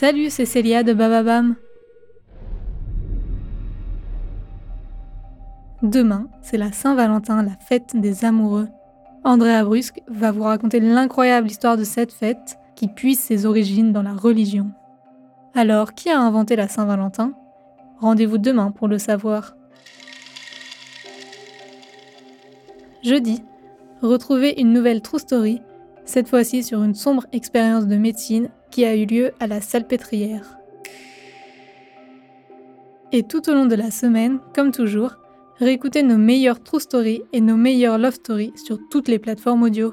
Salut, c'est Célia de Bababam. Demain, c'est la Saint-Valentin, la fête des amoureux. Andrea Brusque va vous raconter l'incroyable histoire de cette fête qui puise ses origines dans la religion. Alors, qui a inventé la Saint-Valentin? Rendez-vous demain pour le savoir. Jeudi, retrouvez une nouvelle True Story, cette fois-ci sur une sombre expérience de médecine qui a eu lieu à la Salpêtrière. Et tout au long de la semaine, comme toujours, réécoutez nos meilleures True Stories et nos meilleures Love Stories sur toutes les plateformes audio.